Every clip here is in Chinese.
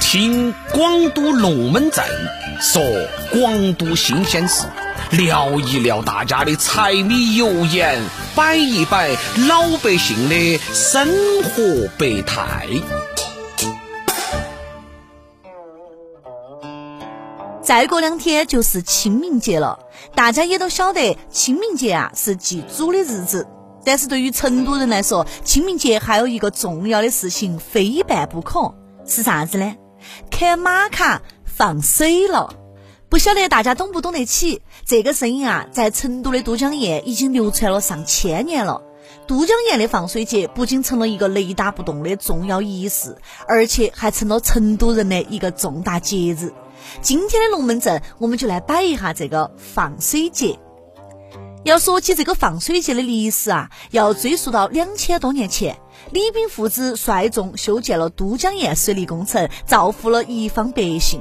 听广都龙门阵说广都新鲜事，聊一聊大家的柴米油盐，摆一摆老百姓的生活百态。再过两天就是清明节了，大家也都晓得，清明节啊是祭祖的日子。但是对于成都人来说，清明节还有一个重要的事情非办不可，是啥子呢？看马卡放水了。不晓得大家懂不懂得起？这个声音啊，在成都的都江堰已经流传了上千年了。都江堰的放水节不仅成了一个雷打不动的重要仪式，而且还成了成都人的一个重大节日。今天的龙门阵，我们就来摆一下这个放水节。要说起这个放水节的历史啊，要追溯到两千多年前，李炳父子率众修建了都江堰水利工程，造福了一方百姓。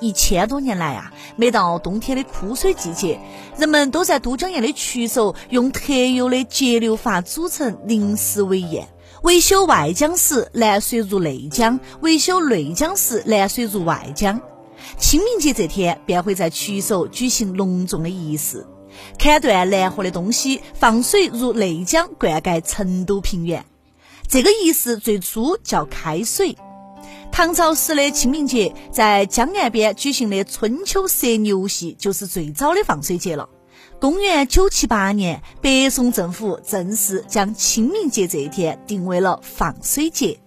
一千多年来啊，每到冬天的枯水季节，人们都在都江堰的渠首用特有的节流阀组成临时围堰，维修外江时，南水入内江；维修内江时，南水入外江。清明节这天，便会在渠首举行隆重的仪式。砍断南河的东西，放水入内江，灌溉成都平原。这个仪式最初叫开水。唐朝时的清明节，在江岸边举行的春秋射牛戏，就是最早的放水节了。公元九七八年，北宋政府正式将清明节这一天定为了放水节。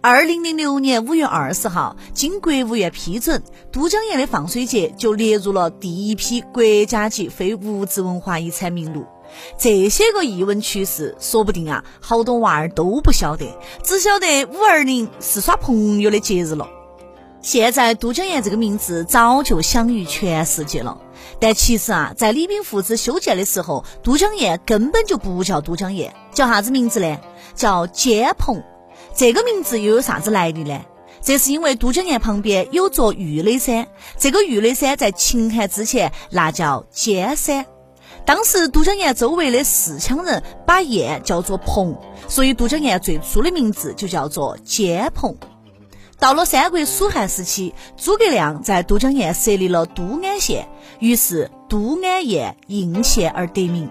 二零零六年五月二十号，经国务院批准，都江堰的放水节就列入了第一批国家级非物质文化遗产名录。这些个译文趣事，说不定啊，好多娃儿都不晓得，只晓得五二零是耍朋友的节日了。现在都江堰这个名字早就享誉全世界了，但其实啊，在李冰父子修建的时候，都江堰根本就不叫都江堰，叫啥子名字呢？叫尖棚。这个名字又有啥子来历呢？这是因为都江堰旁边有座玉垒山，这个玉垒山在秦汉之前那叫尖山。当时都江堰周围的四羌人把堰叫做棚，所以都江堰最初的名字就叫做尖蓬。到了三国蜀汉时期，诸葛亮在都江堰设立了都安县，于是都安堰应县而得名。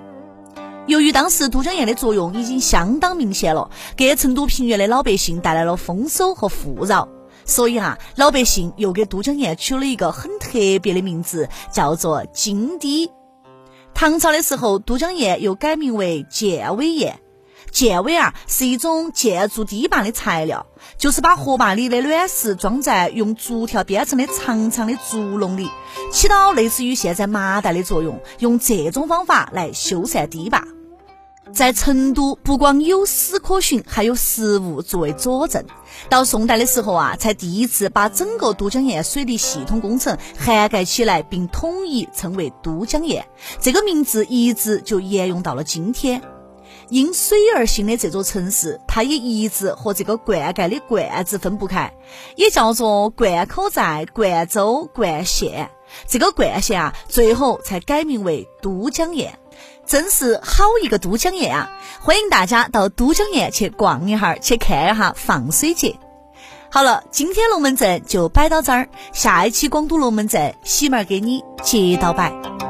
由于当时都江堰的作用已经相当明显了，给成都平原的老百姓带来了丰收和富饶，所以哈，老百姓又给都江堰取了一个很特别的名字，叫做金堤。唐朝的时候，都江堰又改名为建尾堰。建尾啊，是一种建筑堤坝的材料，就是把河坝里的卵石装在用竹条编成的长长的竹笼里，起到类似于现在麻袋的作用。用这种方法来修缮堤坝。在成都，不光有史可循，还有实物作为佐证。到宋代的时候啊，才第一次把整个都江堰水利系统工程涵盖起来，并统一称为都江堰。这个名字一直就沿用到了今天。因水而兴的这座城市，它也一直和这个灌溉的“灌”字分不开，也叫做灌口寨、灌州、灌县。这个冠县啊，最后才改名为都江堰。真是好一个都江堰啊！欢迎大家到都江堰去逛一下，去看一下放水节。好了，今天龙门阵就摆到这儿，下一期广东龙门阵，喜妹儿给你接到摆。